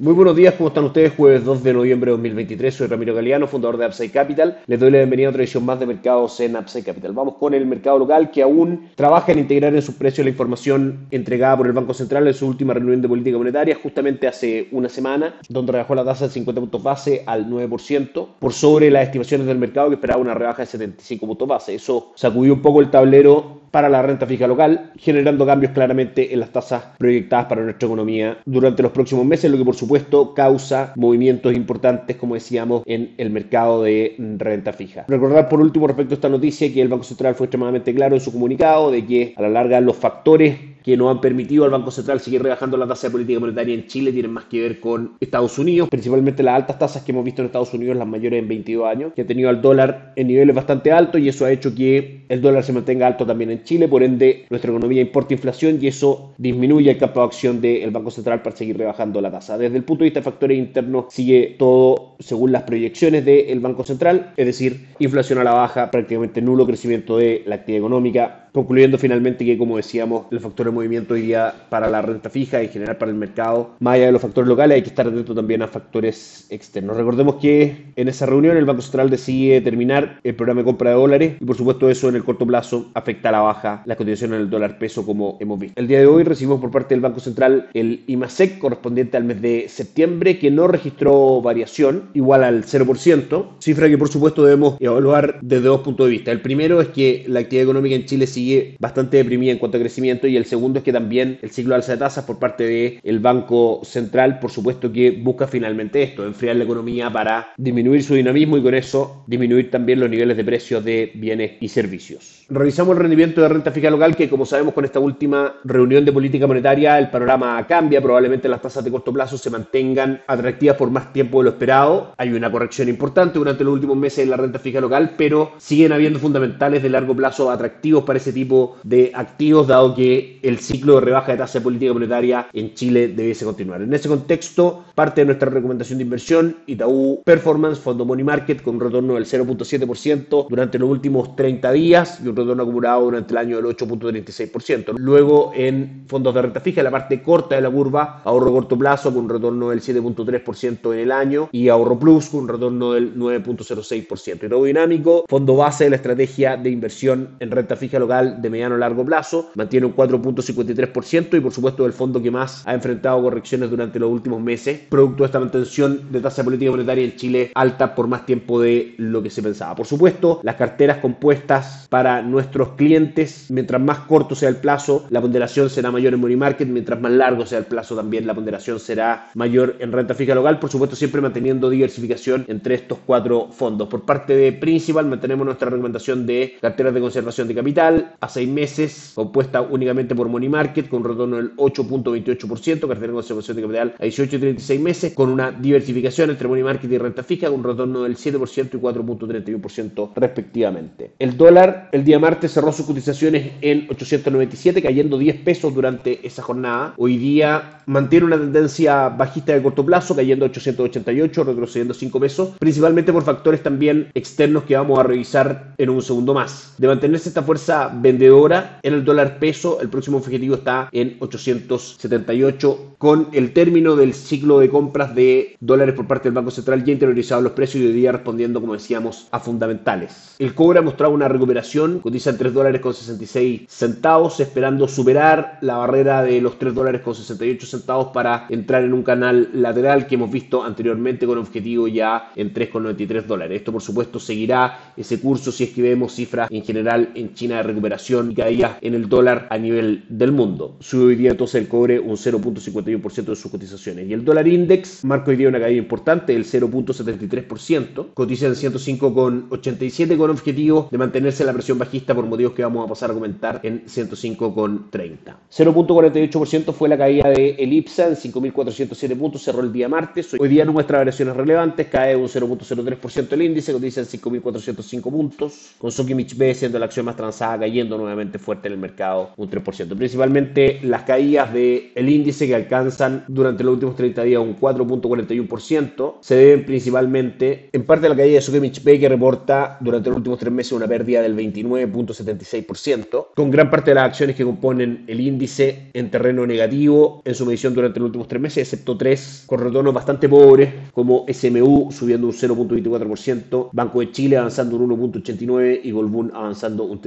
Muy buenos días, ¿cómo están ustedes? Jueves 2 de noviembre de 2023, soy Ramiro Galeano, fundador de Upside Capital. Les doy la bienvenida a otra edición más de mercados en Upside Capital. Vamos con el mercado local que aún trabaja en integrar en sus precios la información entregada por el Banco Central en su última reunión de política monetaria, justamente hace una semana, donde rebajó la tasa de 50 puntos base al 9%, por sobre las estimaciones del mercado que esperaba una rebaja de 75 puntos base. Eso sacudió un poco el tablero para la renta fija local, generando cambios claramente en las tasas proyectadas para nuestra economía durante los próximos meses, lo que por supuesto causa movimientos importantes, como decíamos, en el mercado de renta fija. Recordar por último respecto a esta noticia que el Banco Central fue extremadamente claro en su comunicado de que a la larga los factores que no han permitido al Banco Central seguir rebajando la tasa de política monetaria en Chile tienen más que ver con Estados Unidos, principalmente las altas tasas que hemos visto en Estados Unidos, las mayores en 22 años, que ha tenido al dólar en niveles bastante altos y eso ha hecho que el dólar se mantenga alto también en Chile, por ende nuestra economía importa inflación y eso disminuye el campo de acción del Banco Central para seguir rebajando la tasa. Desde el punto de vista de factores internos sigue todo según las proyecciones del Banco Central, es decir, inflación a la baja, prácticamente nulo crecimiento de la actividad económica, concluyendo finalmente que, como decíamos, el factor de movimiento hoy día para la renta fija y en general para el mercado, más allá de los factores locales, hay que estar atento también a factores externos. Recordemos que en esa reunión el Banco Central decide terminar el programa de compra de dólares y, por supuesto, eso en el corto plazo afecta a la baja las condiciones del dólar peso, como hemos visto. El día de hoy recibimos por parte del Banco Central el IMASEC correspondiente al mes de septiembre, que no registró variación, igual al 0%, cifra que, por supuesto, debemos evaluar desde dos puntos de vista. El primero es que la actividad económica en Chile sigue bastante deprimida en cuanto a crecimiento y el segundo es que también el ciclo de alza de tasas por parte del Banco Central, por supuesto que busca finalmente esto, enfriar la economía para disminuir su dinamismo y con eso disminuir también los niveles de precios de bienes y servicios. Revisamos el rendimiento de renta fija local que como sabemos con esta última reunión de política monetaria el panorama cambia, probablemente las tasas de corto plazo se mantengan atractivas por más tiempo de lo esperado. Hay una corrección importante durante los últimos meses en la renta fija local, pero siguen habiendo fundamentales de largo plazo atractivos para ese tipo de activos, dado que el ciclo de rebaja de tasa de política monetaria en Chile debiese continuar. En ese contexto, parte de nuestra recomendación de inversión, Itaú Performance, fondo Money Market, con un retorno del 0.7% durante los últimos 30 días y un retorno acumulado durante el año del 8.36%. Luego, en fondos de renta fija, la parte corta de la curva, ahorro corto plazo con un retorno del 7.3% en el año y ahorro plus con un retorno del 9.06%. Y todo dinámico, fondo base de la estrategia de inversión en renta fija local de mediano a largo plazo, mantiene un 4.53% y por supuesto el fondo que más ha enfrentado correcciones durante los últimos meses, producto de esta mantención de tasa política monetaria en Chile alta por más tiempo de lo que se pensaba. Por supuesto, las carteras compuestas para nuestros clientes, mientras más corto sea el plazo, la ponderación será mayor en money market, mientras más largo sea el plazo también la ponderación será mayor en renta fija local, por supuesto siempre manteniendo diversificación entre estos cuatro fondos. Por parte de Principal mantenemos nuestra recomendación de carteras de conservación de capital, a seis meses, compuesta únicamente por Money Market, con un retorno del 8.28%, cartera de conservación de capital a 18 y 36 meses, con una diversificación entre Money Market y renta fija, con un retorno del 7% y 4.31% respectivamente. El dólar el día martes cerró sus cotizaciones en 897, cayendo 10 pesos durante esa jornada. Hoy día mantiene una tendencia bajista de corto plazo, cayendo 888, retrocediendo 5 pesos, principalmente por factores también externos que vamos a revisar en un segundo más. De mantenerse esta fuerza vendedora en el dólar peso. El próximo objetivo está en 878 con el término del ciclo de compras de dólares por parte del Banco Central ya interiorizado los precios y hoy día respondiendo, como decíamos, a fundamentales. El cobre ha mostrado una recuperación, cotiza en 3 dólares con 66 centavos, esperando superar la barrera de los 3 dólares con 68 centavos para entrar en un canal lateral que hemos visto anteriormente con objetivo ya en 3,93 dólares. Esto por supuesto seguirá ese curso si es que vemos cifras en general en China de recuperación y caía en el dólar a nivel del mundo. Sube hoy día entonces el cobre un 0.51% de sus cotizaciones. Y el dólar index marca hoy día una caída importante del 0.73%. Cotiza en 105,87 con objetivo de mantenerse la presión bajista por motivos que vamos a pasar a comentar en 105,30. 0.48% fue la caída de el IPSA en 5.407 puntos, cerró el día martes. Hoy día no muestra variaciones relevantes, cae un 0.03% el índice, cotiza en 5.405 puntos, con Sokimich B siendo la acción más transada cayendo cayendo nuevamente fuerte en el mercado un 3%. Principalmente las caídas del el índice que alcanzan durante los últimos 30 días un 4.41% se deben principalmente en parte a la caída de Sokimich Pay que reporta durante los últimos tres meses una pérdida del 29.76%, con gran parte de las acciones que componen el índice en terreno negativo en su medición durante los últimos tres meses, excepto tres con retornos bastante pobres como SMU subiendo un 0.24%, Banco de Chile avanzando un 1.89% y Goldman avanzando un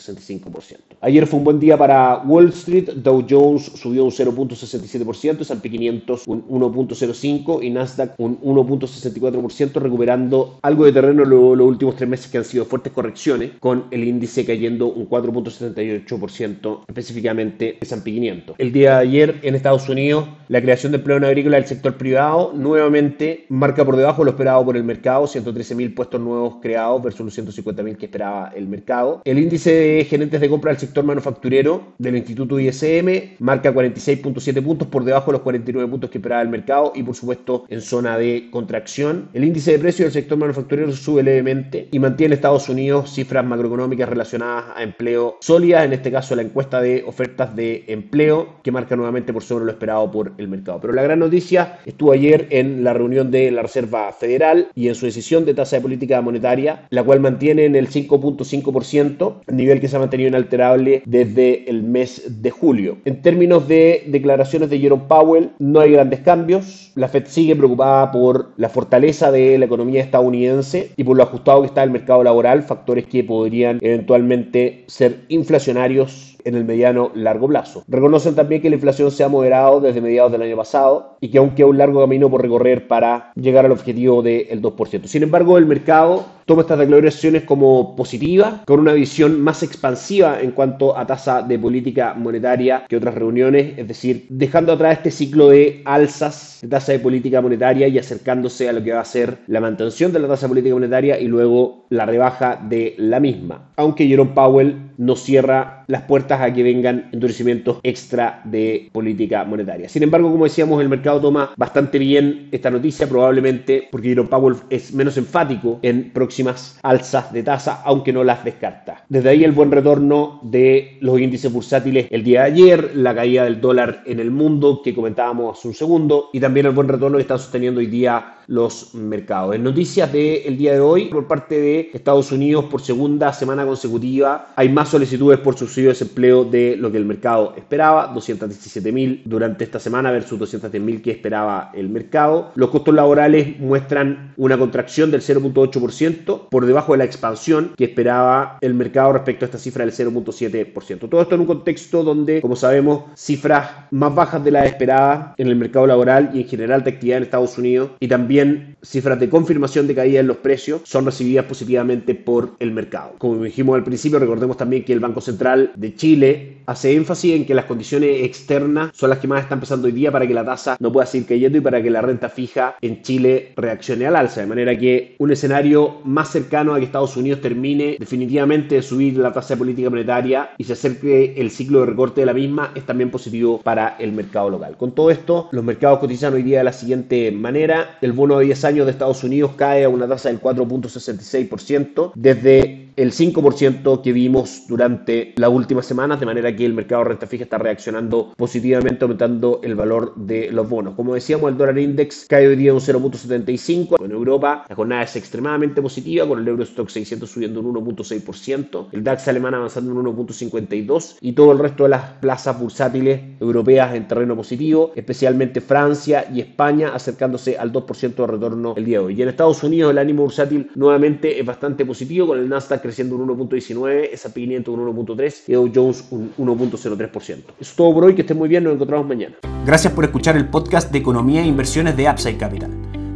3.65%. Ayer fue un buen día para Wall Street, Dow Jones subió un 0.67%, S&P 500 un 1.05% y Nasdaq un 1.64%, recuperando algo de terreno luego los últimos tres meses que han sido fuertes correcciones, con el índice cayendo un 4.78%, específicamente S&P 500. El día de ayer en Estados Unidos, la creación de empleo agrícola del sector privado nuevamente marca por debajo lo esperado por el mercado, 113.000 puestos nuevos creados versus los 150.000 que esperaba el mercado. El índice de gerentes de compra del sector manufacturero del Instituto ISM marca 46.7 puntos por debajo de los 49 puntos que esperaba el mercado y por supuesto en zona de contracción. El índice de precios del sector manufacturero sube levemente y mantiene en Estados Unidos cifras macroeconómicas relacionadas a empleo sólidas, en este caso la encuesta de ofertas de empleo que marca nuevamente por sobre lo esperado por el mercado. Pero la gran noticia estuvo ayer en la reunión de la Reserva Federal y en su decisión de tasa de política monetaria, la cual mantiene en el 5.5%, nivel que se ha mantenido inalterable desde el mes de julio. En términos de declaraciones de Jerome Powell, no hay grandes cambios. La Fed sigue preocupada por la fortaleza de la economía estadounidense y por lo ajustado que está el mercado laboral, factores que podrían eventualmente ser inflacionarios en el mediano largo plazo. Reconocen también que la inflación se ha moderado desde mediados del año pasado y que aún queda un largo camino por recorrer para llegar al objetivo del 2%. Sin embargo, el mercado toma estas declaraciones como positivas, con una visión más expansiva en cuanto a tasa de política monetaria que otras reuniones, es decir, dejando atrás este ciclo de alzas de tasa de política monetaria y acercándose a lo que va a ser la mantención de la tasa de política monetaria y luego la rebaja de la misma. Aunque Jerome Powell no cierra las puertas a que vengan endurecimientos extra de política monetaria. Sin embargo, como decíamos, el mercado toma bastante bien esta noticia, probablemente porque Jerome Powell es menos enfático en próximas alzas de tasa, aunque no las descarta. Desde ahí el buen retorno de los índices bursátiles el día de ayer, la caída del dólar en el mundo que comentábamos hace un segundo y también el buen retorno que están sosteniendo hoy día los mercados. En noticias del día de hoy, por parte de Estados Unidos, por segunda semana consecutiva, hay más solicitudes por subsidio de desempleo de lo que el mercado esperaba, 217.000 durante esta semana versus 210.000 que esperaba el mercado. Los costos laborales muestran una contracción del 0.8% por debajo de la expansión que esperaba el mercado respecto a esta cifra del 0.7%. Todo esto en un contexto donde, como sabemos, cifras más bajas de las esperadas en el mercado laboral y en general de actividad en Estados Unidos y también cifras de confirmación de caída en los precios son recibidas positivamente por el mercado. Como dijimos al principio, recordemos también que el Banco Central de Chile hace énfasis en que las condiciones externas son las que más están empezando hoy día para que la tasa no pueda seguir cayendo y para que la renta fija en Chile reaccione al alza. De manera que un escenario más cercano a que Estados Unidos termine definitivamente de subir la tasa de política monetaria y se acerque el ciclo de recorte de la misma es también positivo para el mercado local. Con todo esto, los mercados cotizan hoy día de la siguiente manera. El bono de 10 años de Estados Unidos cae a una tasa del 4.66% desde el 5% que vimos durante las últimas semanas, de manera que el mercado de renta fija está reaccionando positivamente, aumentando el valor de los bonos. Como decíamos, el dólar index cae hoy día un 0.75. En Europa la jornada es extremadamente positiva, con el Eurostock 600 subiendo un 1.6%, el DAX alemán avanzando un 1.52% y todo el resto de las plazas bursátiles europeas en terreno positivo, especialmente Francia y España acercándose al 2% de retorno el día de hoy. Y en Estados Unidos el ánimo bursátil nuevamente es bastante positivo, con el Nasdaq creciendo un 1.19, S&P 500 un 1.3 y Dow Jones un 1.03%. Eso es todo por hoy, que estén muy bien, nos encontramos mañana. Gracias por escuchar el podcast de Economía e Inversiones de Upside Capital.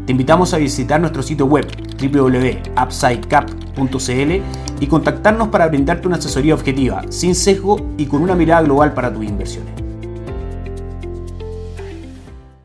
Te invitamos a visitar nuestro sitio web www.upsidecap.cl y contactarnos para brindarte una asesoría objetiva, sin sesgo y con una mirada global para tus inversiones.